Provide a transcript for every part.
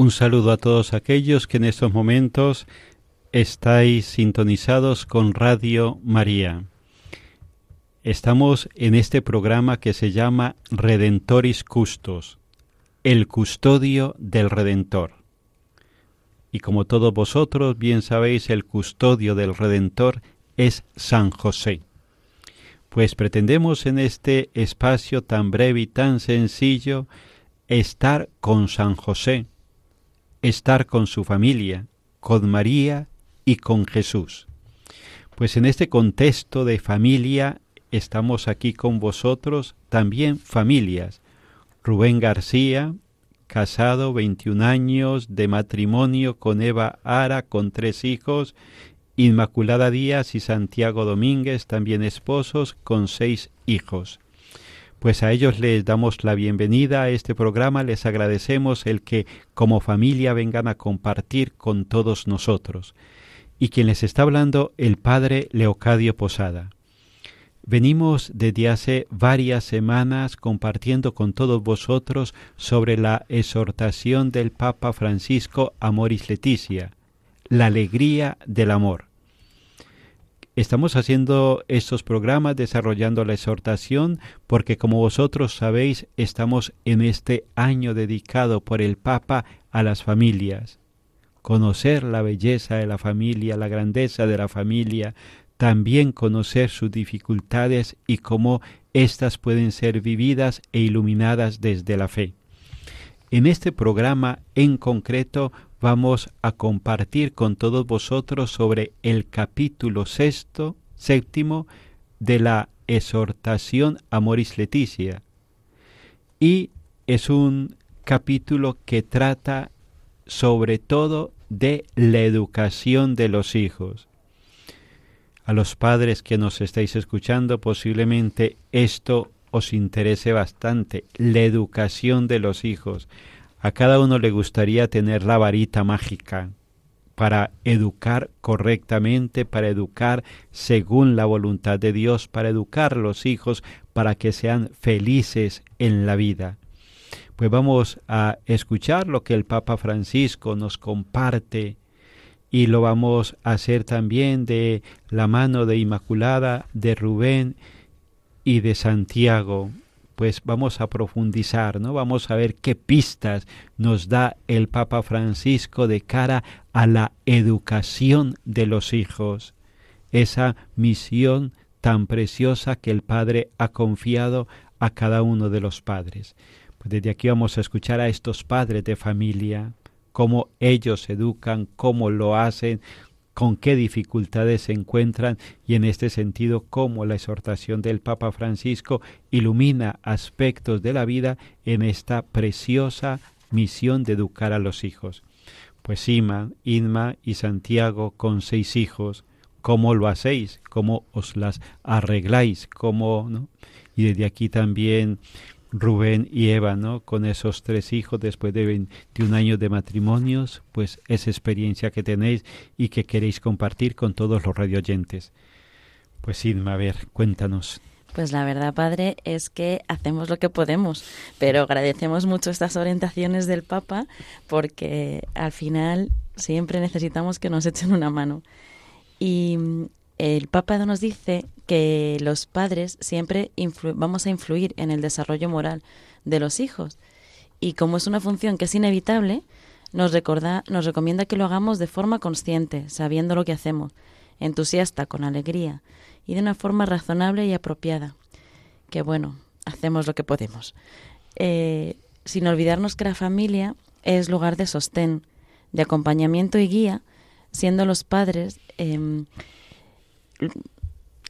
Un saludo a todos aquellos que en estos momentos estáis sintonizados con Radio María. Estamos en este programa que se llama Redentoris Custos, el custodio del Redentor. Y como todos vosotros bien sabéis, el custodio del Redentor es San José. Pues pretendemos en este espacio tan breve y tan sencillo estar con San José, estar con su familia, con María y con Jesús. Pues en este contexto de familia estamos aquí con vosotros también familias. Rubén García, casado 21 años de matrimonio con Eva Ara, con tres hijos, Inmaculada Díaz y Santiago Domínguez, también esposos, con seis hijos. Pues a ellos les damos la bienvenida a este programa, les agradecemos el que como familia vengan a compartir con todos nosotros. Y quien les está hablando, el Padre Leocadio Posada. Venimos desde hace varias semanas compartiendo con todos vosotros sobre la exhortación del Papa Francisco Amoris Leticia, la alegría del amor. Estamos haciendo estos programas desarrollando la exhortación porque como vosotros sabéis estamos en este año dedicado por el Papa a las familias. Conocer la belleza de la familia, la grandeza de la familia, también conocer sus dificultades y cómo éstas pueden ser vividas e iluminadas desde la fe. En este programa en concreto vamos a compartir con todos vosotros sobre el capítulo sexto, séptimo de la exhortación Amoris Leticia. Y es un capítulo que trata sobre todo de la educación de los hijos. A los padres que nos estáis escuchando posiblemente esto os interese bastante, la educación de los hijos. A cada uno le gustaría tener la varita mágica para educar correctamente, para educar según la voluntad de Dios, para educar a los hijos para que sean felices en la vida. Pues vamos a escuchar lo que el Papa Francisco nos comparte y lo vamos a hacer también de la mano de Inmaculada, de Rubén y de Santiago pues vamos a profundizar, ¿no? Vamos a ver qué pistas nos da el Papa Francisco de cara a la educación de los hijos, esa misión tan preciosa que el Padre ha confiado a cada uno de los padres. Pues desde aquí vamos a escuchar a estos padres de familia, cómo ellos educan, cómo lo hacen, con qué dificultades se encuentran y en este sentido cómo la exhortación del Papa Francisco ilumina aspectos de la vida en esta preciosa misión de educar a los hijos. Pues Ima, Inma y Santiago con seis hijos, ¿cómo lo hacéis? ¿Cómo os las arregláis? ¿Cómo, no? Y desde aquí también Rubén y Eva, ¿no? Con esos tres hijos después de 21 años de matrimonios, pues esa experiencia que tenéis y que queréis compartir con todos los radioyentes. Pues Inma, a ver, cuéntanos. Pues la verdad, padre, es que hacemos lo que podemos, pero agradecemos mucho estas orientaciones del Papa porque al final siempre necesitamos que nos echen una mano. Y el Papa nos dice que los padres siempre vamos a influir en el desarrollo moral de los hijos. Y como es una función que es inevitable, nos, recorda, nos recomienda que lo hagamos de forma consciente, sabiendo lo que hacemos, entusiasta, con alegría y de una forma razonable y apropiada. Que bueno, hacemos lo que podemos. Eh, sin olvidarnos que la familia es lugar de sostén, de acompañamiento y guía, siendo los padres em,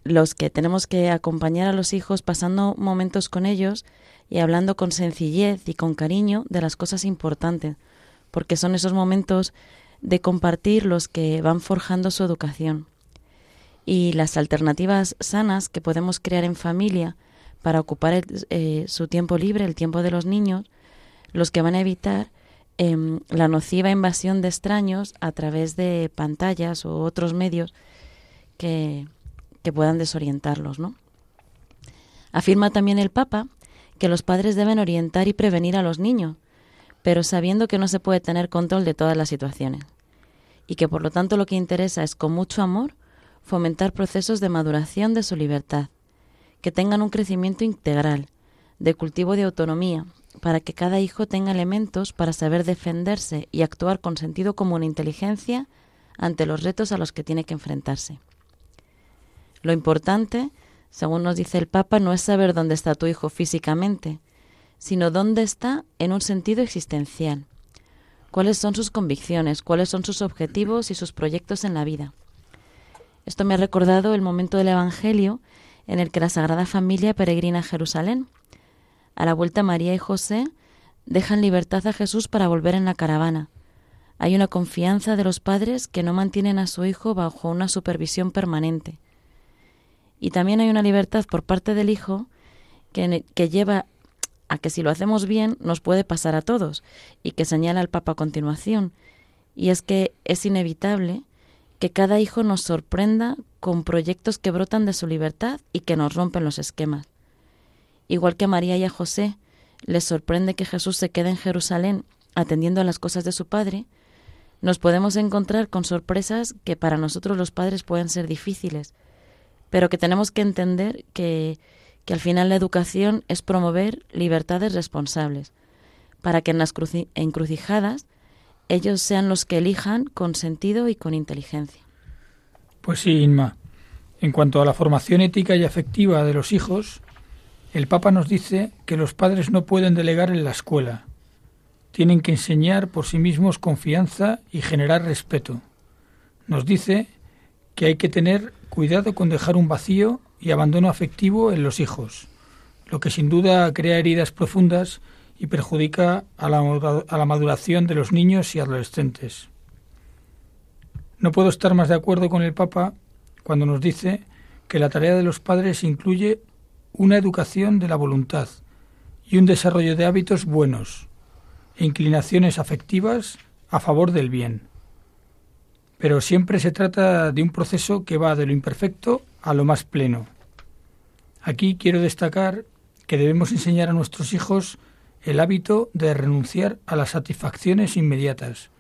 los que tenemos que acompañar a los hijos pasando momentos con ellos y hablando con sencillez y con cariño de las cosas importantes, porque son esos momentos de compartir los que van forjando su educación. Y las alternativas sanas que podemos crear en familia para ocupar eh, su tiempo libre, el tiempo de los niños, los que van a evitar em, la nociva invasión de extraños a través de pantallas u otros medios que, puedan desorientarlos, ¿no? Afirma también el Papa que los padres deben orientar y prevenir a los niños, pero sabiendo que no se puede tener control de todas las situaciones, y que por lo tanto lo que interesa es con mucho amor fomentar procesos de maduración de su libertad, que tengan un crecimiento integral, de cultivo de autonomía, para que cada hijo tenga elementos para saber defenderse y actuar con sentido común e inteligencia ante los retos a los que tiene que enfrentarse. Lo importante, según nos dice el Papa, no es saber dónde está tu hijo físicamente, sino dónde está en un sentido existencial. Cuáles son sus convicciones, cuáles son sus objetivos y sus proyectos en la vida. Esto me ha recordado el momento del Evangelio en el que la Sagrada Familia peregrina a Jerusalén. A la vuelta María y José dejan libertad a Jesús para volver en la caravana. Hay una confianza de los padres que no mantienen a su hijo bajo una supervisión permanente, y también hay una libertad por parte del Hijo que, que lleva a que si lo hacemos bien nos puede pasar a todos y que señala el Papa a continuación. Y es que es inevitable que cada hijo nos sorprenda con proyectos que brotan de su libertad y que nos rompen los esquemas. Igual que a María y a José les sorprende que Jesús se quede en Jerusalén atendiendo a las cosas de su Padre, nos podemos encontrar con sorpresas que para nosotros los padres pueden ser difíciles, pero que tenemos que entender que, que al final la educación es promover libertades responsables, para que en las encrucijadas ellos sean los que elijan con sentido y con inteligencia. Pues sí, Inma. En cuanto a la formación ética y afectiva de los hijos, el Papa nos dice que los padres no pueden delegar en la escuela. Tienen que enseñar por sí mismos confianza y generar respeto. Nos dice que hay que tener cuidado con dejar un vacío y abandono afectivo en los hijos, lo que sin duda crea heridas profundas y perjudica a la, a la maduración de los niños y adolescentes. No puedo estar más de acuerdo con el Papa cuando nos dice que la tarea de los padres incluye una educación de la voluntad y un desarrollo de hábitos buenos e inclinaciones afectivas a favor del bien pero siempre se trata de un proceso que va de lo imperfecto a lo más pleno. Aquí quiero destacar que debemos enseñar a nuestros hijos el hábito de renunciar a las satisfacciones inmediatas,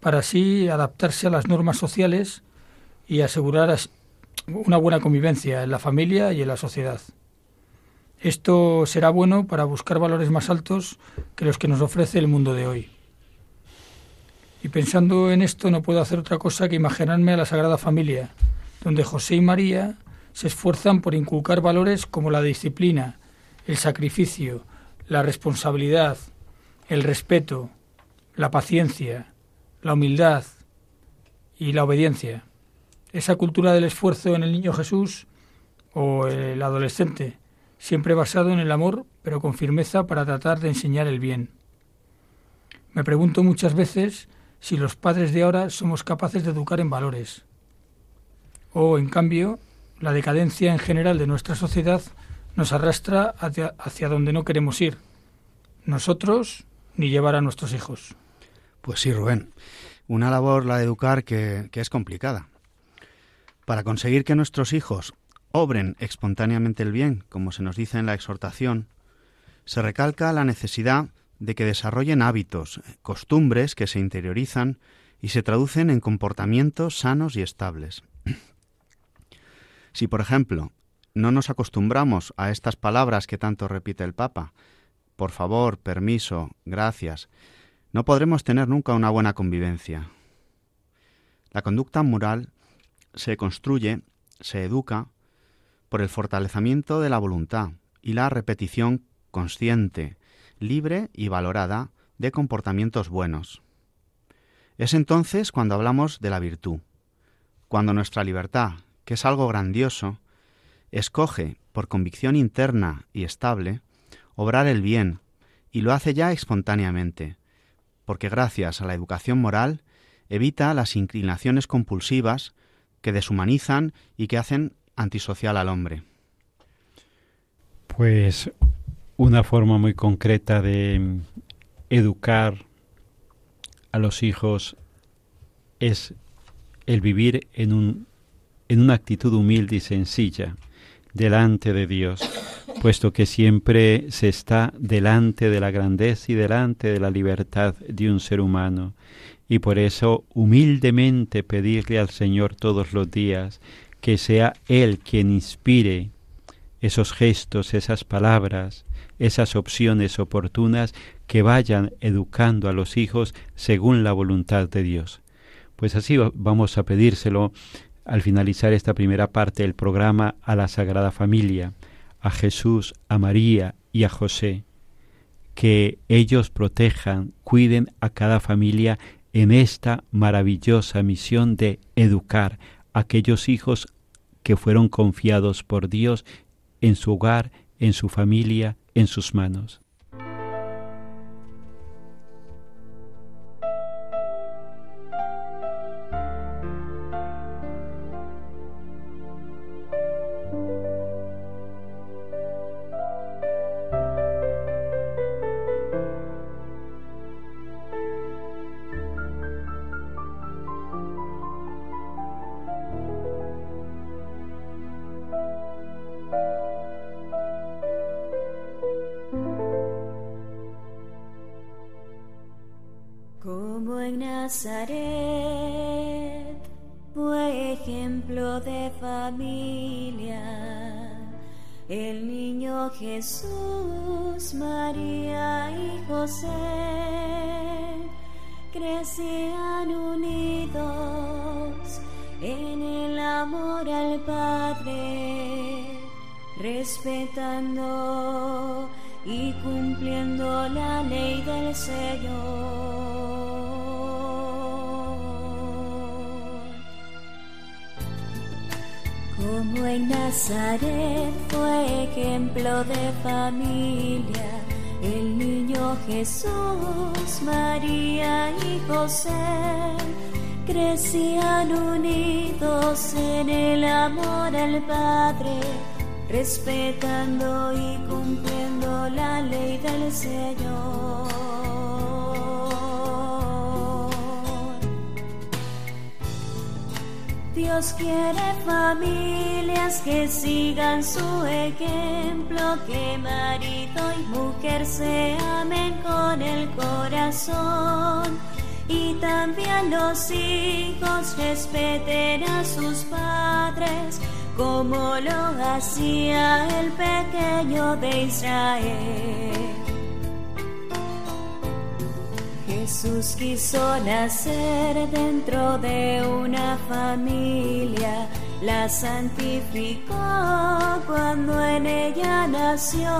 para así adaptarse a las normas sociales y asegurar una buena convivencia en la familia y en la sociedad. Esto será bueno para buscar valores más altos que los que nos ofrece el mundo de hoy. Y pensando en esto no puedo hacer otra cosa que imaginarme a la Sagrada Familia, donde José y María se esfuerzan por inculcar valores como la disciplina, el sacrificio, la responsabilidad, el respeto, la paciencia, la humildad y la obediencia. Esa cultura del esfuerzo en el niño Jesús o el adolescente, siempre basado en el amor, pero con firmeza para tratar de enseñar el bien. Me pregunto muchas veces si los padres de ahora somos capaces de educar en valores. O, en cambio, la decadencia en general de nuestra sociedad nos arrastra hacia, donde no queremos ir. Nosotros ni llevar a nuestros hijos. Pues sí, Rubén. Una labor, la de educar, que, que es complicada. Para conseguir que nuestros hijos obren espontáneamente el bien, como se nos dice en la exhortación, se recalca la necesidad de que desarrollen hábitos, costumbres que se interiorizan y se traducen en comportamientos sanos y estables. Si, por ejemplo, no nos acostumbramos a estas palabras que tanto repite el Papa, por favor, permiso, gracias, no podremos tener nunca una buena convivencia. La conducta moral se construye, se educa, por el fortalecimiento de la voluntad y la repetición consciente, libre y valorada de comportamientos buenos. Es entonces cuando hablamos de la virtud, cuando nuestra libertad, que es algo grandioso, escoge, por convicción interna y estable, obrar el bien, y lo hace ya espontáneamente, porque gracias a la educación moral evita las inclinaciones compulsivas que deshumanizan y que hacen antisocial al hombre. Pues una forma muy concreta de educar a los hijos es el vivir en, un, en una actitud humilde y sencilla delante de Dios, puesto que siempre se está delante de la grandeza y delante de la libertad de un ser humano. Y por eso humildemente pedirle al Señor todos los días que sea Él quien inspire esos gestos, esas palabras, esas opciones oportunas que vayan educando a los hijos según la voluntad de Dios. Pues así vamos a pedírselo al finalizar esta primera parte del programa a la Sagrada Familia, a Jesús, a María y a José, que ellos protejan, cuiden a cada familia en esta maravillosa misión de educar a aquellos hijos que fueron confiados por Dios en su hogar, en su familia, en sus manos. Jesús, María y José crecían unidos en el amor al Padre, respetando y cumpliendo la ley del Señor. Como en Nazaret fue ejemplo de familia, el niño Jesús, María y José crecían unidos en el amor al Padre, respetando y cumpliendo la ley del Señor. Dios quiere familias que sigan su ejemplo, que marido y mujer se amen con el corazón. Y también los hijos respeten a sus padres, como lo hacía el pequeño de Israel. Jesús quiso nacer dentro de una familia, la santificó cuando en ella nació,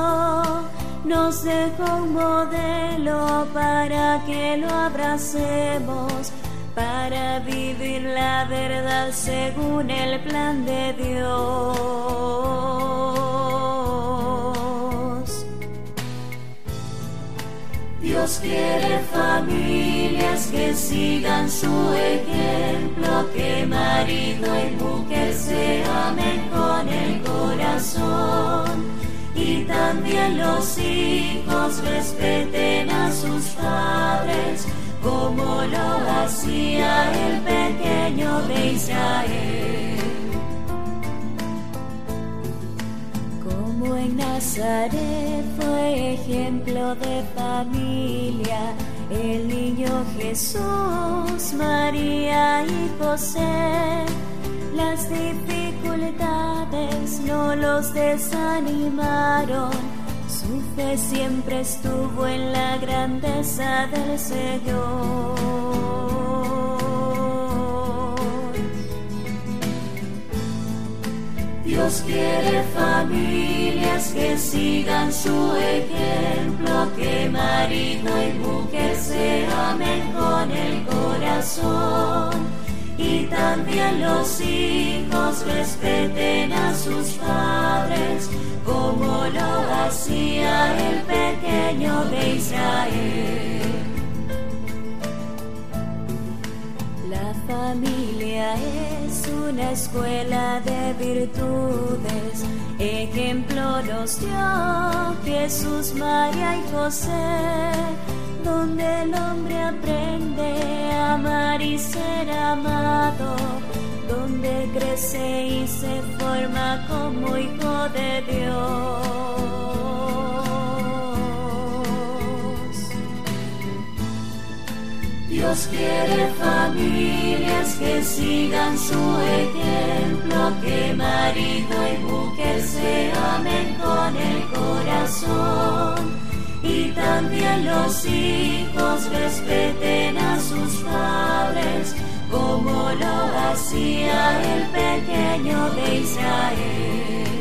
nos dejó un modelo para que lo abracemos, para vivir la verdad según el plan de Dios. Dios quiere familias que sigan su ejemplo, que marido y mujer se amen con el corazón. Y también los hijos respeten a sus padres, como lo hacía el pequeño de Israel. Nazaret fue ejemplo de familia, el niño Jesús, María y José, las dificultades no los desanimaron, su fe siempre estuvo en la grandeza del Señor. Dios quiere familias que sigan su ejemplo, que marido y mujer se amen con el corazón. Y también los hijos respeten a sus padres, como lo hacía el pequeño de Israel. Familia es una escuela de virtudes, ejemplo nos dio Jesús, María y José, donde el hombre aprende a amar y ser amado, donde crece y se forma como hijo de Dios. Dios quiere familias que sigan su ejemplo, que marido y mujer se amen con el corazón. Y también los hijos respeten a sus padres, como lo hacía el pequeño de Israel.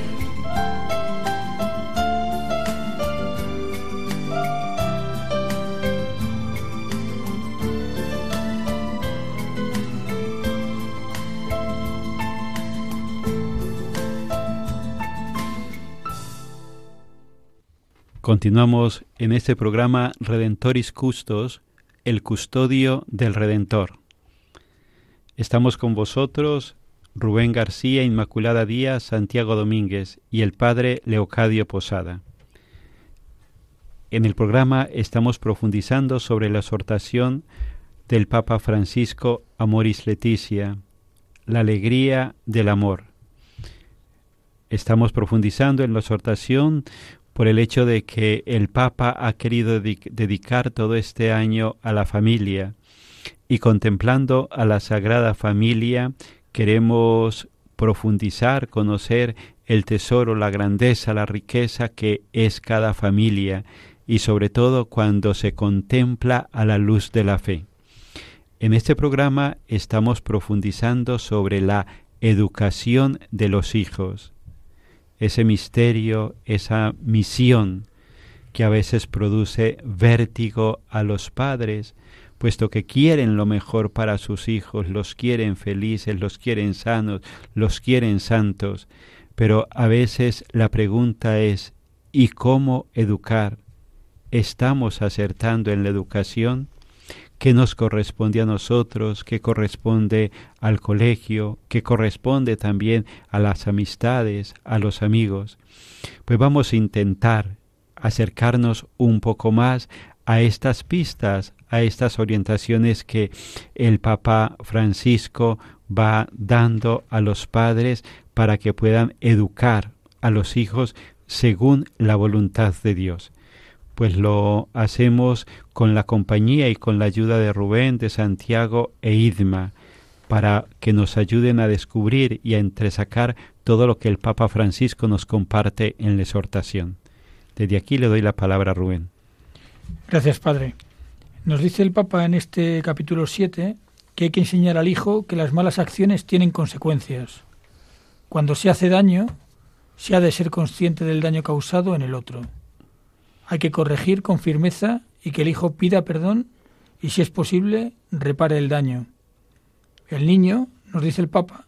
Continuamos en este programa Redentoris Custos, el custodio del Redentor. Estamos con vosotros Rubén García, Inmaculada Díaz, Santiago Domínguez y el Padre Leocadio Posada. En el programa estamos profundizando sobre la exhortación del Papa Francisco Amoris Leticia, la alegría del amor. Estamos profundizando en la exhortación por el hecho de que el Papa ha querido dedicar todo este año a la familia y contemplando a la Sagrada Familia queremos profundizar, conocer el tesoro, la grandeza, la riqueza que es cada familia y sobre todo cuando se contempla a la luz de la fe. En este programa estamos profundizando sobre la educación de los hijos ese misterio, esa misión que a veces produce vértigo a los padres, puesto que quieren lo mejor para sus hijos, los quieren felices, los quieren sanos, los quieren santos, pero a veces la pregunta es ¿y cómo educar? ¿Estamos acertando en la educación? Qué nos corresponde a nosotros, qué corresponde al colegio, qué corresponde también a las amistades, a los amigos. Pues vamos a intentar acercarnos un poco más a estas pistas, a estas orientaciones que el Papa Francisco va dando a los padres para que puedan educar a los hijos según la voluntad de Dios pues lo hacemos con la compañía y con la ayuda de Rubén, de Santiago e Idma, para que nos ayuden a descubrir y a entresacar todo lo que el Papa Francisco nos comparte en la exhortación. Desde aquí le doy la palabra a Rubén. Gracias, Padre. Nos dice el Papa en este capítulo 7 que hay que enseñar al hijo que las malas acciones tienen consecuencias. Cuando se hace daño, se ha de ser consciente del daño causado en el otro. Hay que corregir con firmeza y que el hijo pida perdón y, si es posible, repare el daño. El niño, nos dice el Papa,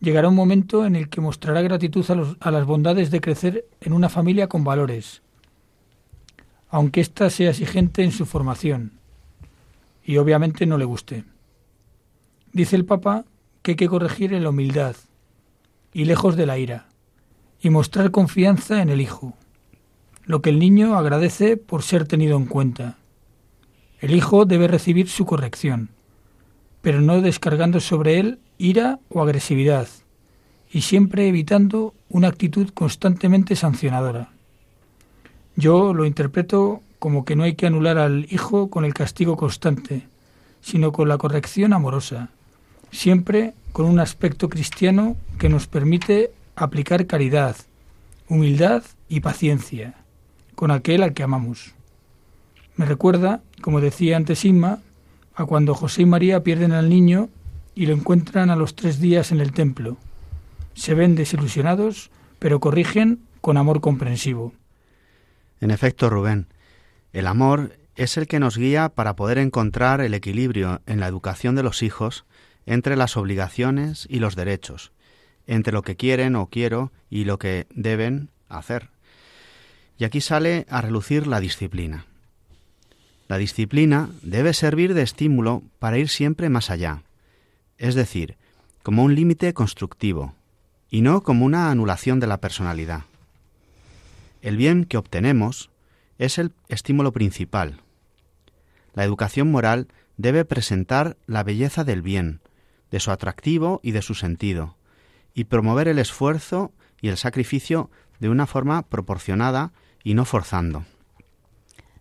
llegará un momento en el que mostrará gratitud a, las bondades de crecer en una familia con valores. aunque ésta sea exigente en su formación y obviamente no le guste. Dice el Papa que hay que corregir en la humildad y lejos de la ira, y mostrar confianza en el Hijo, lo que el niño agradece por ser tenido en cuenta. El Hijo debe recibir su corrección, pero no descargando sobre él ira o agresividad, y siempre evitando una actitud constantemente sancionadora. Yo lo interpreto como que no hay que anular al hijo con el castigo constante, sino con la corrección amorosa, siempre con un aspecto cristiano que nos permite aplicar caridad, humildad y paciencia con aquel al que amamos. Me recuerda, como decía antes Inma, a cuando José y María pierden al niño y lo encuentran a los tres días en el templo. Se ven desilusionados, pero corrigen con amor comprensivo. En efecto, Rubén, el amor es el que nos guía para poder encontrar el equilibrio en la educación de los hijos entre las obligaciones y los derechos, entre lo que quieren o quiero y lo que deben hacer. Y aquí sale a relucir la disciplina. La disciplina debe servir de estímulo para ir siempre más allá, es decir, como un límite constructivo, y no como una anulación de la personalidad. El bien que obtenemos es el estímulo principal. La educación moral debe presentar la belleza del bien, de su atractivo y de su sentido, y promover el esfuerzo y el sacrificio de una forma proporcionada y no forzando.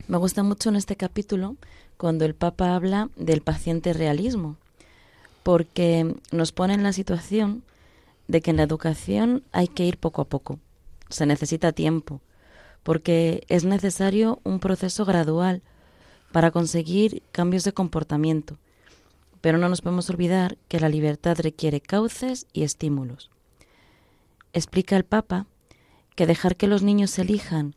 Me gusta mucho en este capítulo cuando el Papa habla del paciente realismo, porque nos pone en la situación de que en la educación hay que ir poco a poco. Se necesita tiempo, porque es necesario un proceso gradual para conseguir cambios de comportamiento. Pero no nos podemos olvidar que la libertad requiere cauces y estímulos. Explica el Papa que dejar que los niños elijan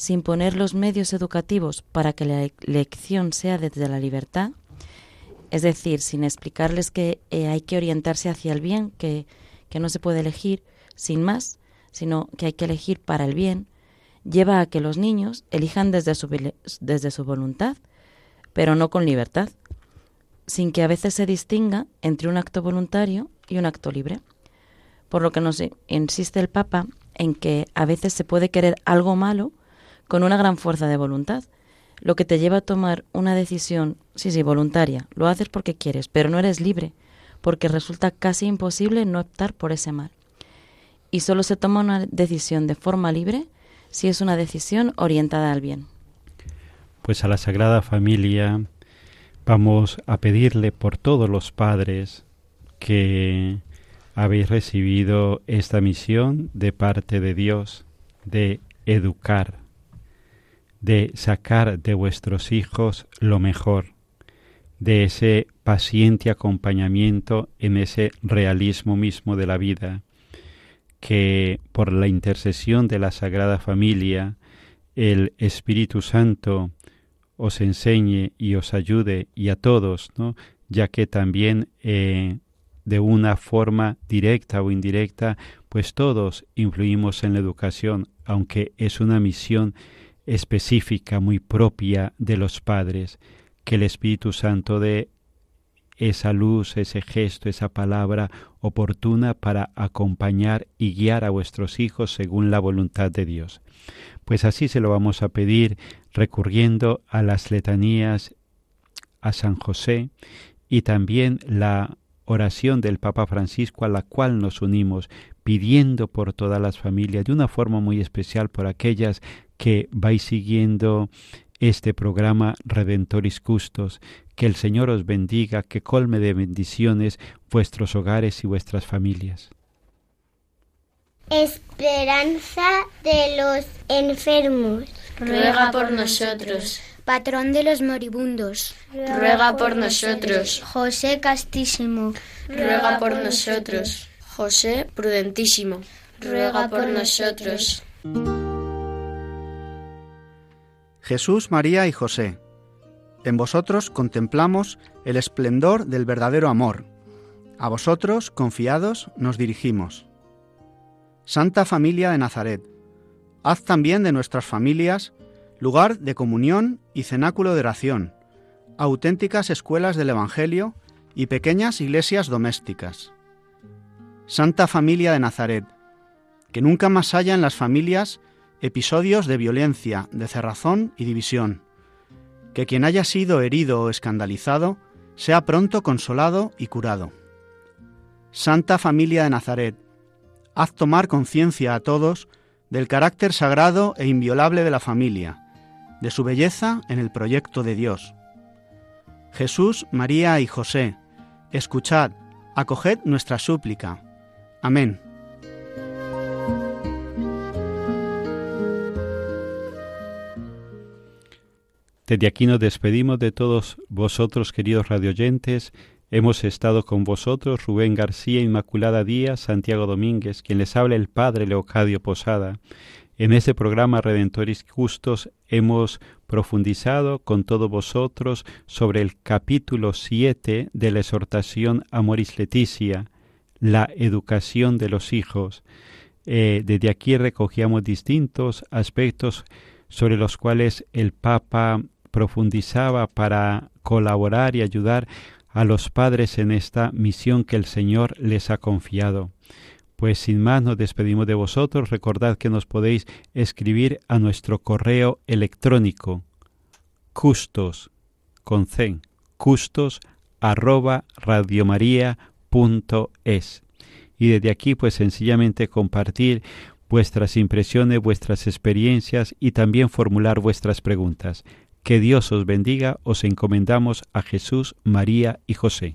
sin poner los medios educativos para que la elección sea desde la libertad, es decir, sin explicarles que eh, hay que orientarse hacia el bien, que, que no se puede elegir sin más, sino que hay que elegir para el bien, lleva a que los niños elijan desde su, desde su voluntad, pero no con libertad, sin que a veces se distinga entre un acto voluntario y un acto libre. Por lo que nos insiste el Papa en que a veces se puede querer algo malo con una gran fuerza de voluntad, lo que te lleva a tomar una decisión, sí, sí, voluntaria, lo haces porque quieres, pero no eres libre, porque resulta casi imposible no optar por ese mal. Y solo se toma una decisión de forma libre si es una decisión orientada al bien. Pues a la Sagrada Familia vamos a pedirle por todos los padres que habéis recibido esta misión de parte de Dios de educar, de sacar de vuestros hijos lo mejor, de ese paciente acompañamiento en ese realismo mismo de la vida, que por la intercesión de la Sagrada Familia el Espíritu Santo os enseñe y os ayude y a todos, ¿no? ya que también eh, de una forma directa o indirecta, pues todos influimos en la educación, aunque es una misión específica, muy propia de los padres, que el Espíritu Santo dé esa luz, ese gesto, esa palabra oportuna para acompañar y guiar a vuestros hijos según la voluntad de Dios. Pues así se lo vamos a pedir recurriendo a las letanías a San José y también la oración del Papa Francisco a la cual nos unimos pidiendo por todas las familias de una forma muy especial por aquellas que vais siguiendo este programa Redentoris Custos. Que el Señor os bendiga, que colme de bendiciones vuestros hogares y vuestras familias. Esperanza de los enfermos. Ruega por nosotros. Patrón de los moribundos. Ruega por nosotros. José Castísimo. Ruega por nosotros. José Prudentísimo. Ruega por nosotros. Jesús, María y José, en vosotros contemplamos el esplendor del verdadero amor. A vosotros, confiados, nos dirigimos. Santa Familia de Nazaret, haz también de nuestras familias lugar de comunión y cenáculo de oración, auténticas escuelas del Evangelio y pequeñas iglesias domésticas. Santa Familia de Nazaret, que nunca más haya en las familias episodios de violencia, de cerrazón y división. Que quien haya sido herido o escandalizado sea pronto consolado y curado. Santa Familia de Nazaret, haz tomar conciencia a todos del carácter sagrado e inviolable de la familia, de su belleza en el proyecto de Dios. Jesús, María y José, escuchad, acoged nuestra súplica. Amén. Desde aquí nos despedimos de todos vosotros, queridos radioyentes. Hemos estado con vosotros Rubén García, Inmaculada Díaz, Santiago Domínguez, quien les habla el Padre Leocadio Posada. En este programa Redentores Justos hemos profundizado con todos vosotros sobre el capítulo 7 de la exhortación Amoris Leticia, la educación de los hijos. Eh, desde aquí recogíamos distintos aspectos sobre los cuales el Papa profundizaba para colaborar y ayudar a los padres en esta misión que el Señor les ha confiado. Pues sin más nos despedimos de vosotros. Recordad que nos podéis escribir a nuestro correo electrónico custos con c, custos arroba y desde aquí pues sencillamente compartir vuestras impresiones, vuestras experiencias y también formular vuestras preguntas. Que Dios os bendiga, os encomendamos a Jesús, María y José.